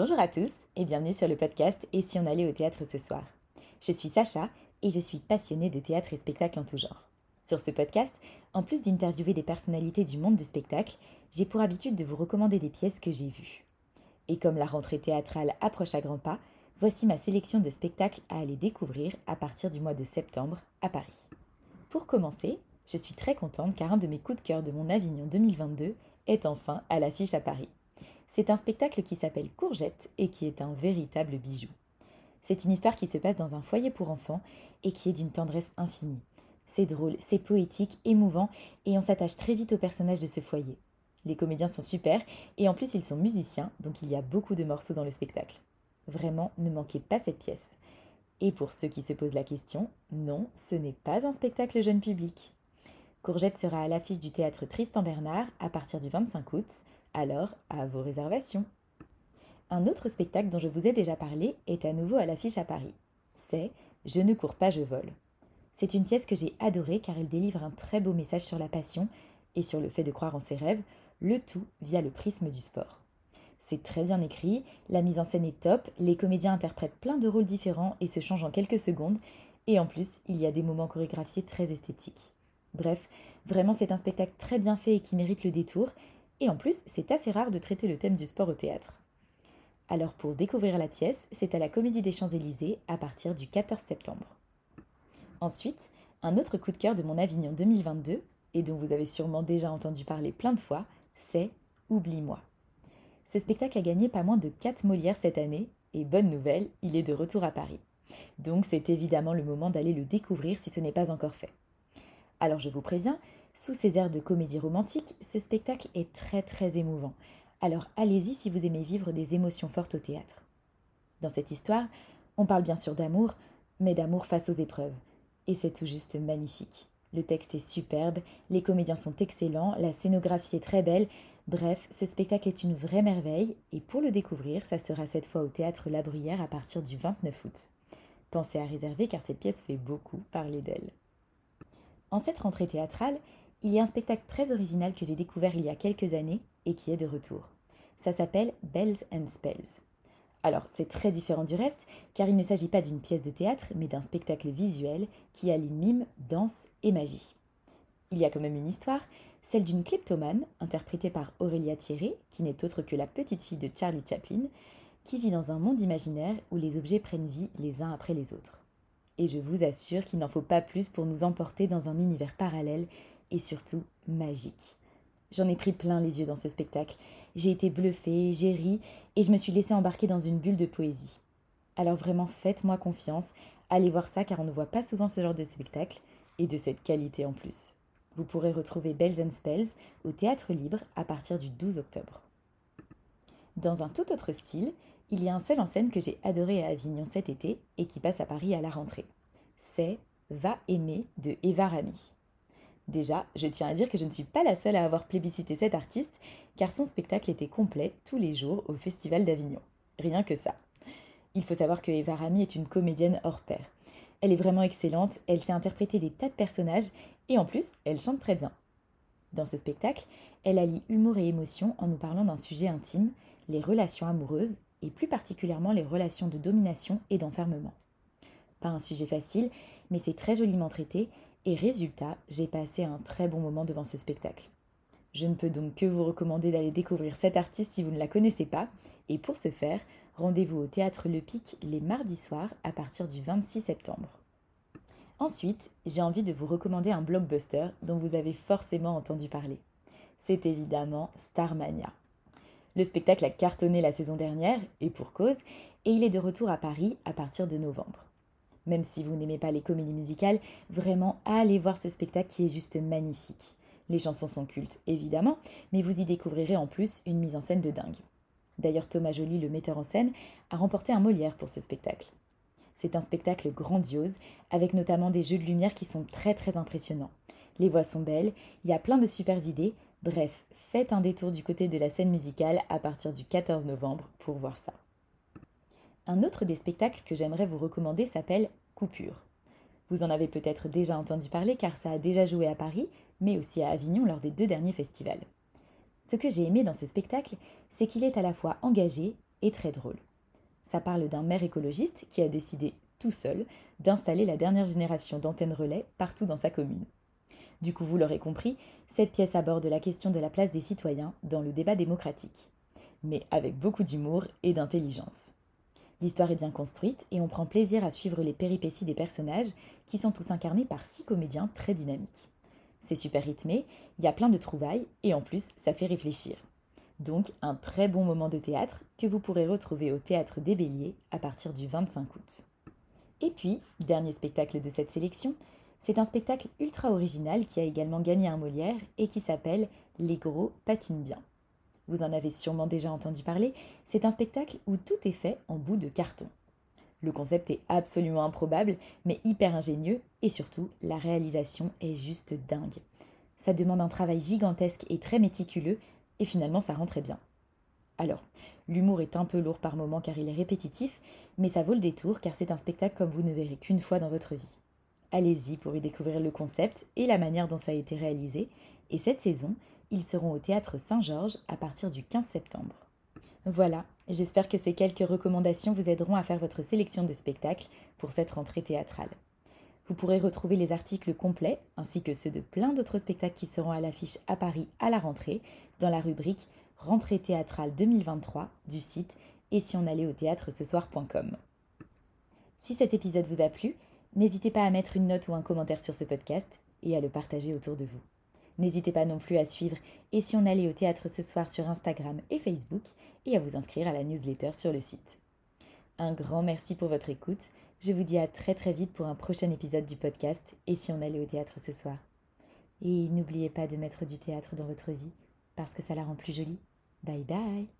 Bonjour à tous et bienvenue sur le podcast Et si on allait au théâtre ce soir? Je suis Sacha et je suis passionnée de théâtre et spectacle en tout genre. Sur ce podcast, en plus d'interviewer des personnalités du monde du spectacle, j'ai pour habitude de vous recommander des pièces que j'ai vues. Et comme la rentrée théâtrale approche à grands pas, voici ma sélection de spectacles à aller découvrir à partir du mois de septembre à Paris. Pour commencer, je suis très contente car un de mes coups de cœur de mon Avignon 2022 est enfin à l'affiche à Paris. C'est un spectacle qui s'appelle Courgette et qui est un véritable bijou. C'est une histoire qui se passe dans un foyer pour enfants et qui est d'une tendresse infinie. C'est drôle, c'est poétique, émouvant et on s'attache très vite aux personnages de ce foyer. Les comédiens sont super et en plus ils sont musiciens, donc il y a beaucoup de morceaux dans le spectacle. Vraiment, ne manquez pas cette pièce. Et pour ceux qui se posent la question, non, ce n'est pas un spectacle jeune public. Courgette sera à l'affiche du théâtre Tristan Bernard à partir du 25 août alors, à vos réservations. Un autre spectacle dont je vous ai déjà parlé est à nouveau à l'affiche à Paris. C'est Je ne cours pas, je vole. C'est une pièce que j'ai adorée car elle délivre un très beau message sur la passion et sur le fait de croire en ses rêves, le tout via le prisme du sport. C'est très bien écrit, la mise en scène est top, les comédiens interprètent plein de rôles différents et se changent en quelques secondes, et en plus, il y a des moments chorégraphiés très esthétiques. Bref, vraiment c'est un spectacle très bien fait et qui mérite le détour, et en plus, c'est assez rare de traiter le thème du sport au théâtre. Alors pour découvrir la pièce, c'est à la Comédie des Champs-Élysées à partir du 14 septembre. Ensuite, un autre coup de cœur de mon Avignon 2022, et dont vous avez sûrement déjà entendu parler plein de fois, c'est Oublie-moi. Ce spectacle a gagné pas moins de 4 Molières cette année, et bonne nouvelle, il est de retour à Paris. Donc c'est évidemment le moment d'aller le découvrir si ce n'est pas encore fait. Alors je vous préviens, sous ces airs de comédie romantique, ce spectacle est très très émouvant. Alors allez-y si vous aimez vivre des émotions fortes au théâtre. Dans cette histoire, on parle bien sûr d'amour, mais d'amour face aux épreuves. Et c'est tout juste magnifique. Le texte est superbe, les comédiens sont excellents, la scénographie est très belle. Bref, ce spectacle est une vraie merveille, et pour le découvrir, ça sera cette fois au théâtre La Bruyère à partir du 29 août. Pensez à réserver car cette pièce fait beaucoup parler d'elle. En cette rentrée théâtrale, il y a un spectacle très original que j'ai découvert il y a quelques années et qui est de retour. Ça s'appelle Bells and Spells. Alors, c'est très différent du reste, car il ne s'agit pas d'une pièce de théâtre, mais d'un spectacle visuel qui allie mime, danse et magie. Il y a quand même une histoire, celle d'une kleptomane, interprétée par Aurélia Thierry, qui n'est autre que la petite fille de Charlie Chaplin, qui vit dans un monde imaginaire où les objets prennent vie les uns après les autres. Et je vous assure qu'il n'en faut pas plus pour nous emporter dans un univers parallèle et surtout magique. J'en ai pris plein les yeux dans ce spectacle. J'ai été bluffée, j'ai ri et je me suis laissée embarquer dans une bulle de poésie. Alors vraiment, faites-moi confiance, allez voir ça car on ne voit pas souvent ce genre de spectacle et de cette qualité en plus. Vous pourrez retrouver Bells and Spells au Théâtre Libre à partir du 12 octobre. Dans un tout autre style, il y a un seul en scène que j'ai adoré à Avignon cet été et qui passe à Paris à la rentrée. C'est Va aimer de Eva Rami. Déjà, je tiens à dire que je ne suis pas la seule à avoir plébiscité cet artiste, car son spectacle était complet tous les jours au Festival d'Avignon. Rien que ça. Il faut savoir que Eva Rami est une comédienne hors pair. Elle est vraiment excellente, elle sait interpréter des tas de personnages, et en plus, elle chante très bien. Dans ce spectacle, elle allie humour et émotion en nous parlant d'un sujet intime, les relations amoureuses, et plus particulièrement les relations de domination et d'enfermement. Pas un sujet facile, mais c'est très joliment traité, et résultat, j'ai passé un très bon moment devant ce spectacle. Je ne peux donc que vous recommander d'aller découvrir cette artiste si vous ne la connaissez pas, et pour ce faire, rendez-vous au théâtre Le Pic les mardis soirs à partir du 26 septembre. Ensuite, j'ai envie de vous recommander un blockbuster dont vous avez forcément entendu parler. C'est évidemment Starmania. Le spectacle a cartonné la saison dernière, et pour cause, et il est de retour à Paris à partir de novembre. Même si vous n'aimez pas les comédies musicales, vraiment allez voir ce spectacle qui est juste magnifique. Les chansons sont cultes, évidemment, mais vous y découvrirez en plus une mise en scène de dingue. D'ailleurs, Thomas Joly, le metteur en scène, a remporté un Molière pour ce spectacle. C'est un spectacle grandiose, avec notamment des jeux de lumière qui sont très très impressionnants. Les voix sont belles, il y a plein de super idées, bref, faites un détour du côté de la scène musicale à partir du 14 novembre pour voir ça. Un autre des spectacles que j'aimerais vous recommander s'appelle Vous en avez peut-être déjà entendu parler car ça a déjà joué à Paris, mais aussi à Avignon lors des deux derniers festivals. Ce que j'ai aimé dans ce spectacle, c'est qu'il est à la fois engagé et très drôle. Ça parle d'un maire écologiste qui a décidé, tout seul, d'installer la dernière génération d'antennes relais partout dans sa commune. Du coup, vous l'aurez compris, cette pièce aborde la question de la place des citoyens dans le débat démocratique, mais avec beaucoup d'humour et d'intelligence. L'histoire est bien construite et on prend plaisir à suivre les péripéties des personnages qui sont tous incarnés par six comédiens très dynamiques. C'est super rythmé, il y a plein de trouvailles et en plus ça fait réfléchir. Donc un très bon moment de théâtre que vous pourrez retrouver au théâtre des Béliers à partir du 25 août. Et puis, dernier spectacle de cette sélection, c'est un spectacle ultra original qui a également gagné un Molière et qui s'appelle Les gros patinent bien. Vous en avez sûrement déjà entendu parler, c'est un spectacle où tout est fait en bout de carton. Le concept est absolument improbable, mais hyper ingénieux, et surtout, la réalisation est juste dingue. Ça demande un travail gigantesque et très méticuleux, et finalement ça rend très bien. Alors, l'humour est un peu lourd par moments car il est répétitif, mais ça vaut le détour car c'est un spectacle comme vous ne verrez qu'une fois dans votre vie. Allez-y pour y découvrir le concept et la manière dont ça a été réalisé, et cette saison, ils seront au théâtre Saint-Georges à partir du 15 septembre. Voilà, j'espère que ces quelques recommandations vous aideront à faire votre sélection de spectacles pour cette rentrée théâtrale. Vous pourrez retrouver les articles complets, ainsi que ceux de plein d'autres spectacles qui seront à l'affiche à Paris à la rentrée, dans la rubrique Rentrée théâtrale 2023 du site et si on allait au théâtre ce soir.com. Si cet épisode vous a plu, n'hésitez pas à mettre une note ou un commentaire sur ce podcast et à le partager autour de vous. N'hésitez pas non plus à suivre Et si on allait au théâtre ce soir sur Instagram et Facebook et à vous inscrire à la newsletter sur le site. Un grand merci pour votre écoute. Je vous dis à très très vite pour un prochain épisode du podcast Et si on allait au théâtre ce soir. Et n'oubliez pas de mettre du théâtre dans votre vie parce que ça la rend plus jolie. Bye bye